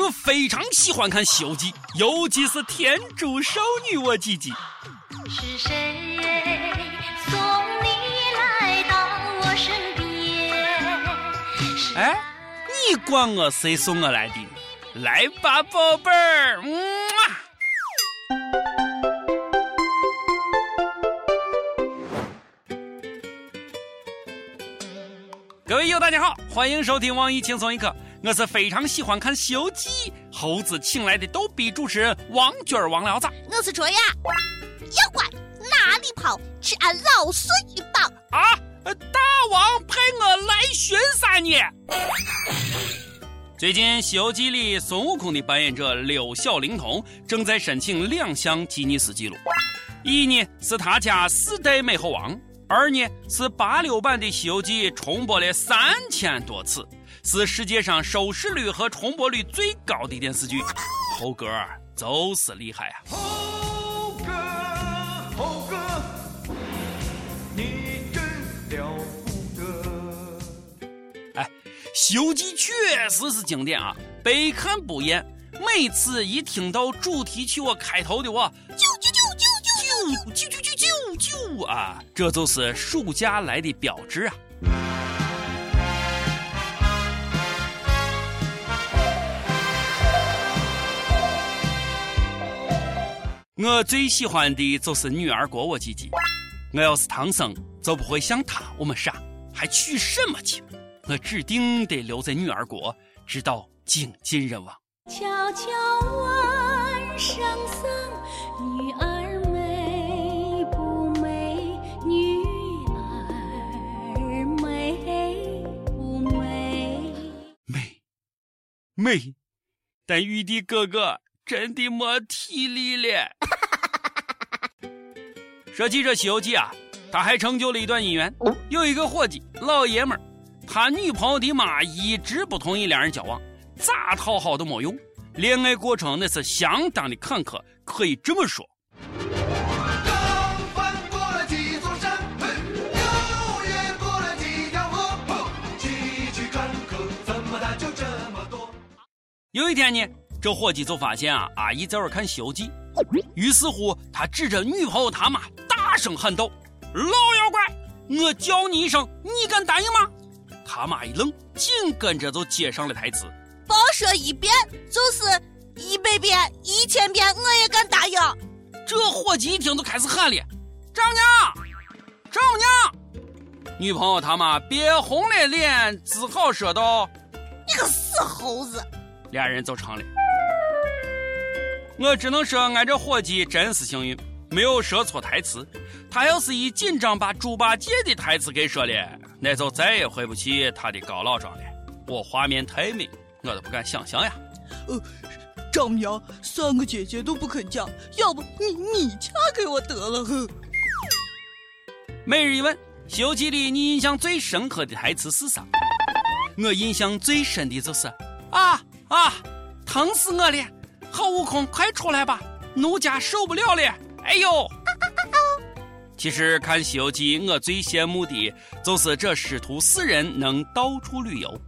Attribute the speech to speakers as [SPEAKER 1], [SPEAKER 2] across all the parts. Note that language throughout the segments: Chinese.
[SPEAKER 1] 我非常喜欢看《西游记》，尤其是天竺少女我姐姐。
[SPEAKER 2] 是谁送你来到我身边？
[SPEAKER 1] 哎，你管我谁送我来的？来吧，宝贝儿，嗯啊。各位友，大家好，欢迎收听网易轻松一刻，我是非常喜欢看《西游记》猴子请来的逗比主持人王娟儿王聊子
[SPEAKER 3] 我是卓雅，妖怪哪里跑？吃俺老孙一棒！
[SPEAKER 1] 啊！呃大王派我来巡杀你。最近《西游记》里孙悟空的扮演者六小龄童正在申请两项吉尼斯纪录，一呢是他家四代美猴王，二呢是八六版的《西游记》重播了三千多次，是世界上收视率和重播率最高的电视剧。猴哥儿就是厉害啊！
[SPEAKER 4] 猴哥，猴哥，你真了不得。
[SPEAKER 1] 哎，《西游记》确实是经典啊，百看不厌。每次一听到主题曲，我开头的我
[SPEAKER 3] 啾啾啾啾啾
[SPEAKER 1] 啾啾啾啾啾啾啊，这就是暑假来的标志啊！我最喜欢的就是女儿国我姐姐，我要是唐僧，就不会像他我们傻，还娶什么亲？我指定得留在女儿国，直到精尽人亡。
[SPEAKER 2] 悄悄问圣僧，女儿美不美？女儿美不美？
[SPEAKER 1] 美，美，但玉帝哥哥真的没体力了。说起这《西游记》啊，他还成就了一段姻缘。有一个伙计，老爷们儿，他女朋友的妈一直不同意两人交往，咋讨好都没用，恋爱过程那是相当的坎坷，可以这么说。
[SPEAKER 4] 刚翻过了几座山，嘿，又越过了几条河，坎坷，怎么它就这么多？
[SPEAKER 1] 有一天呢，这伙计就发现啊，阿姨在这儿看《西游记》，于是乎他指着女朋友他妈大声喊道：“老妖怪，我叫你一声，你敢答应吗？”他妈一愣，紧跟着就接上了台词
[SPEAKER 3] 甭说一遍就是一百遍、一千遍，我也敢答应。
[SPEAKER 1] 这伙计一听都开始喊了：“丈娘，丈娘！”女朋友他妈憋红了脸，只好说道
[SPEAKER 3] 你个死猴子！
[SPEAKER 1] 俩人就成了。我只能说，俺这伙计真是幸运，没有说错台词。他要是一紧张把猪八戒的台词给说了，那就再也回不去他的高老庄了。我画面太美，我都不敢想象呀。
[SPEAKER 5] 呃丈母娘，三个姐姐都不肯嫁，要不你你嫁给我得了？哼！
[SPEAKER 1] 每日一问：《西游记》里你印象最深刻的台词是啥？我印象最深的就是啊啊，疼死我了！好悟空，快出来吧，奴家受不了了！哎呦！其实看《西游记》，我最羡慕的就是这师徒四人能到处旅游。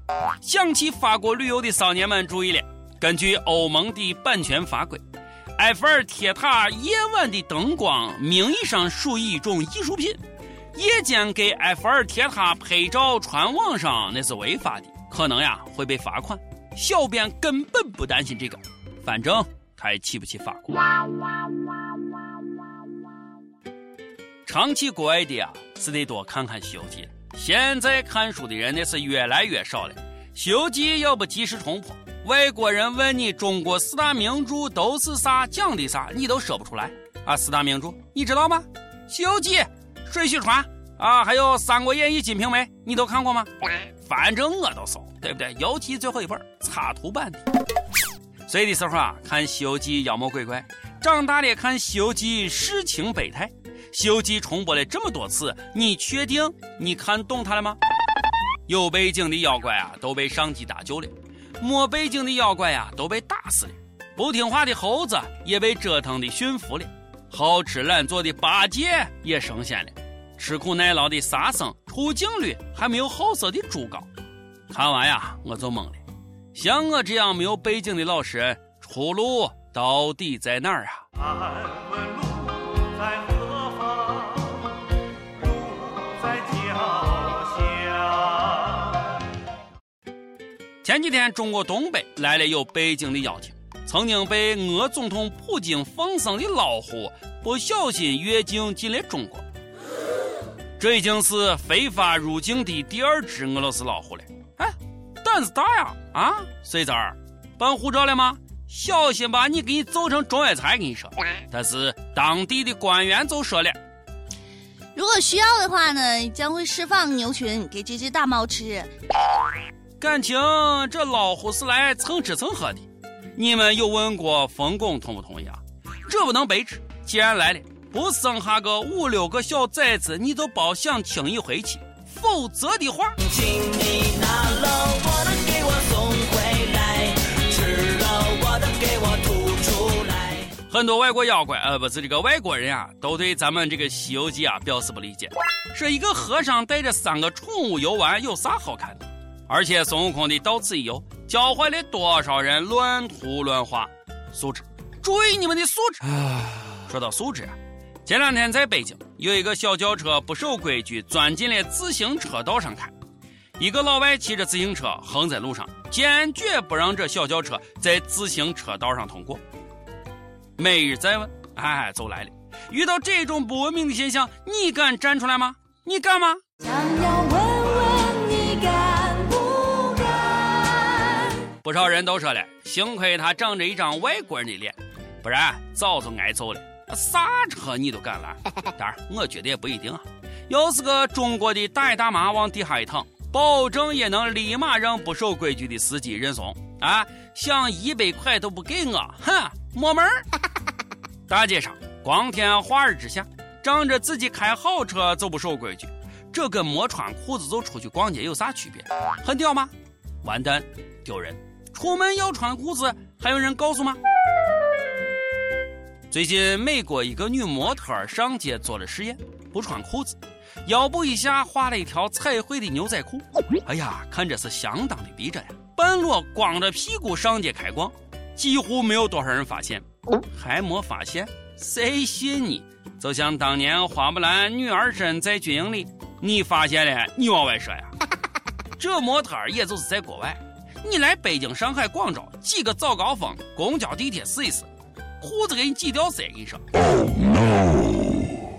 [SPEAKER 1] 想起法国旅游的少年们注意了，根据欧盟的版权法规，埃菲尔铁塔夜晚的灯光名义上属于一种艺术品，夜间给埃菲尔铁塔拍照传网上那是违法的，可能呀会被罚款。小编根本不担心这个，反正他也去不起法国哇哇。长期国外的啊，是得多看看《西游记》。现在看书的人那是越来越少了，《西游记》要不及时重播，外国人问你中国四大名著都是啥，讲的啥，你都说不出来啊。四大名著你知道吗？《西游记》《水浒传》啊，还有《三国演义》《金瓶梅》，你都看过吗？反正我都搜，对不对？尤其最后一本插图版的。睡的时候啊，看《西游记》妖魔鬼怪；长大了看《西游记》世情百态。《西游记》重播了这么多次，你确定你看懂它了吗？有背景的妖怪啊，都被上级搭救了；没背景的妖怪呀、都被打死了；不听话的猴子也被折腾的驯服了；好吃懒做的八戒也升仙了；吃苦耐劳的沙僧出镜率还没有好色的猪高。看完呀，我就懵了。像我这样没有背景的老实人，出路到底在哪儿啊？前几天，中国东北来了有背景的邀请，曾经被俄总统普京放生的老虎不小心越境进了中国。这已经是非法入境的第二只俄罗斯老虎了。哎，胆子大呀！啊，水子儿，办护照了吗？小心把你给你揍成中药材！跟你说，但是当地的官员就说了，
[SPEAKER 3] 如果需要的话呢，将会释放牛群给这只大猫吃。
[SPEAKER 1] 感情这老虎是来蹭吃蹭喝的。你们有问过冯巩同不同意啊？这不能白吃。既然来了，不生下个五六个小崽子，你就别想轻易回去。否则的话，
[SPEAKER 6] 请你拿了我的给我送回来，吃了我的给我吐出来。
[SPEAKER 1] 很多外国妖怪，呃，不是这个外国人啊，都对咱们这个《西游记》啊表示不理解，说一个和尚带着三个宠物游玩有啥好看的？而且孙悟空的到此一游，教坏了多少人乱涂乱画，素质，注意你们的素质。说到素质啊，前两天在北京有一个小轿车不守规矩，钻进了自行车道上开。一个老外骑着自行车横在路上，坚决不让这小轿车在自行车道上通过。每日再问，哎，就来了。遇到这种不文明的现象，你敢站出来吗？你敢吗？
[SPEAKER 2] 想要不
[SPEAKER 1] 少人都说了，幸亏他长着一张外国人的脸，不然早就挨揍了。啥车你都敢拦？当然，我觉得也不一定啊。要是个中国的大爷大妈往地下一躺，保证也能立马让不守规矩的司机认怂啊！想一百块都不给我，哼，没门儿！大街上光天化日之下，仗着自己开好车就不守规矩，这跟没穿裤子就出去逛街有啥区别？很屌吗？完蛋，丢人！出门要穿裤子，还有人告诉吗？最近，美国一个女模特上街做了实验，不穿裤子，腰部以下画了一条彩绘的牛仔裤。哎呀，看着是相当的逼真呀！半裸光着屁股上街开逛，几乎没有多少人发现。还没发现？谁信你？就像当年花木兰女儿身在军营里，你发现了，你往外说呀。这模特也就是在国外，你来北京、上海、广州几个早高峰，公交、地铁试一试。裤子给你挤掉色！跟你说，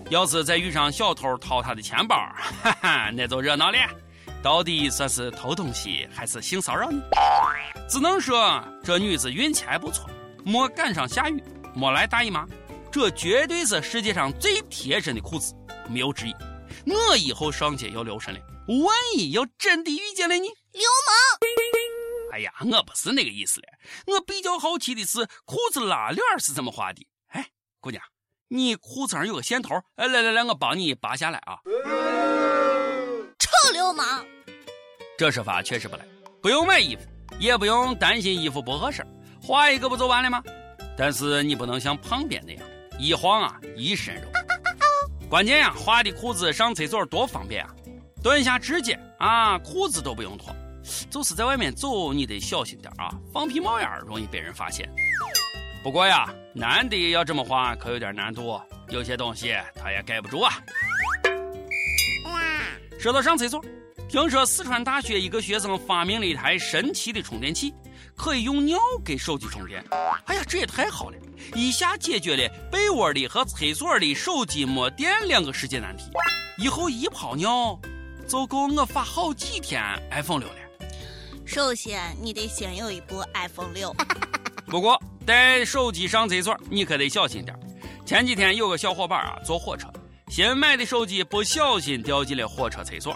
[SPEAKER 1] 要是再遇上小偷掏他的钱包，哈哈，那就热闹了。到底算是偷东西还是性骚扰呢？只能说这女子运气还不错，没赶上下雨，没来大姨妈。这绝对是世界上最贴身的裤子，没有之一。我以后上街要留神了，万一要真的遇见了你，
[SPEAKER 3] 流氓！
[SPEAKER 1] 哎呀，我不是那个意思了。我比较好奇的是，裤子拉链是怎么画的？哎，姑娘，你裤子上有个线头，哎，来来来，我帮你拔下来啊。
[SPEAKER 3] 臭流氓！
[SPEAKER 1] 这说法确实不赖，不用买衣服，也不用担心衣服不合身，画一个不就完了吗？但是你不能像旁边那样，一晃啊一身肉。关键呀，画的裤子上厕所多方便啊，蹲下直接啊，裤子都不用脱。就是在外面走，你得小心点啊，放屁冒烟容易被人发现。不过呀，男的要这么画可有点难度，有些东西他也盖不住啊。说到上厕所，听说四川大学一个学生发明了一台神奇的充电器，可以用尿给手机充电。哎呀，这也太好了，一下解决了被窝里和厕所里手机没电两个世界难题。以后一泡尿就够我发好几天 iPhone 六了。
[SPEAKER 3] 首先，你得先有一部 iPhone 六。
[SPEAKER 1] 不过带手机上厕所，你可得小心点。前几天有个小伙伴啊，坐火车，新买的手机不小心掉进了火车厕所，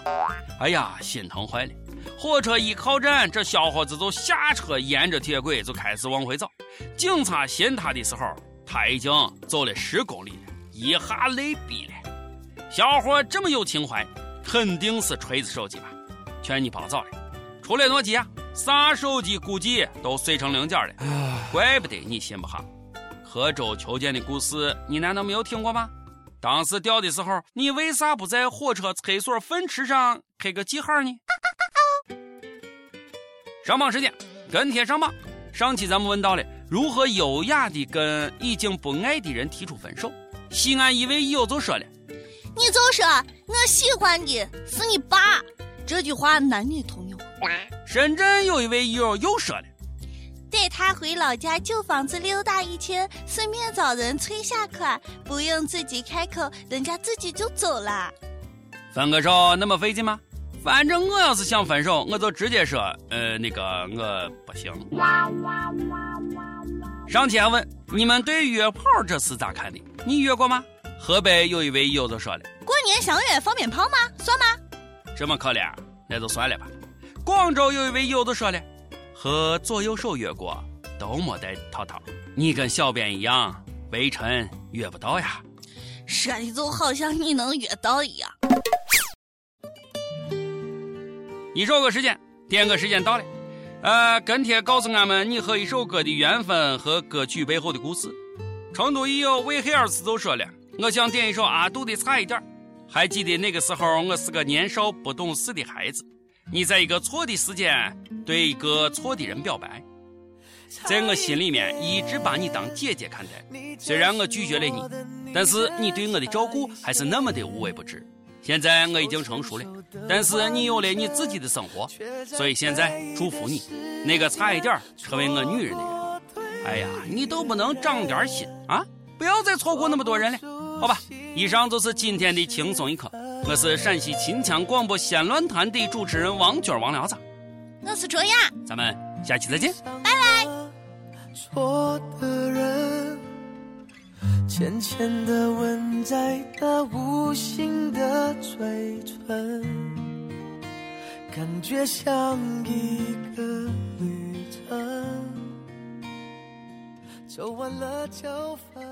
[SPEAKER 1] 哎呀，心疼坏了。火车一靠站，这小伙子就下车，沿着铁轨就开始往回走。警察寻他的时候，他已经走了十公里了，一下累毙了。小伙这么有情怀，肯定是锤子手机吧？劝你别早了。除了诺基亚，啥手机估计都碎成零件了，怪不得你信不下。刻舟求剑的故事，你难道没有听过吗？当时掉的时候，你为啥不在火车厕所粪池上刻个记号呢？上榜时间，跟帖上榜。上期咱们问到了如何优雅的跟已经不爱的人提出分手。西安一位友就说了，
[SPEAKER 3] 你就说我喜欢的是你爸，这句话男女通用。
[SPEAKER 1] 深圳有一位友又说了，
[SPEAKER 3] 带他回老家旧房子溜达一圈，顺便找人催下款，不用自己开口，人家自己就走了。
[SPEAKER 1] 分个手那么费劲吗？反正我要是想分手，我就直接说，呃，那个我不行。上期还问你们对约炮这事咋看的？你约过吗？河北有一位友就说了，
[SPEAKER 3] 过年相约放鞭炮吗？算吗？
[SPEAKER 1] 这么可怜，那就算了吧。广州有一位友子说了，和左右手约过，都没带套套。你跟小编一样，微臣约不到呀。
[SPEAKER 3] 说的就好像你能约到一样。
[SPEAKER 1] 一首歌时间，点歌时间到了。呃，跟帖告诉俺们你和一首歌的缘分和歌曲背后的故事。成都一友魏黑尔斯就说了，我想点一首阿杜的《差一点》。还记得那个时候，我是个年少不懂事的孩子。你在一个错的时间对一个错的人表白，在我心里面一直把你当姐姐看待。虽然我拒绝了你，但是你对我的照顾还是那么的无微不至。现在我已经成熟了，但是你有了你自己的生活，所以现在祝福你，那个差一点成为我女人的人。哎呀，你都不能长点心啊！不要再错过那么多人了，好吧？以上就是今天的轻松一刻，我是陕西秦腔广播西安论坛的主持人王娟王聊子，
[SPEAKER 3] 我是卓雅，
[SPEAKER 1] 咱们下期再见。
[SPEAKER 6] 拜拜错的人，浅浅的吻在那无形的嘴唇，感觉像一个旅程，走完了就分。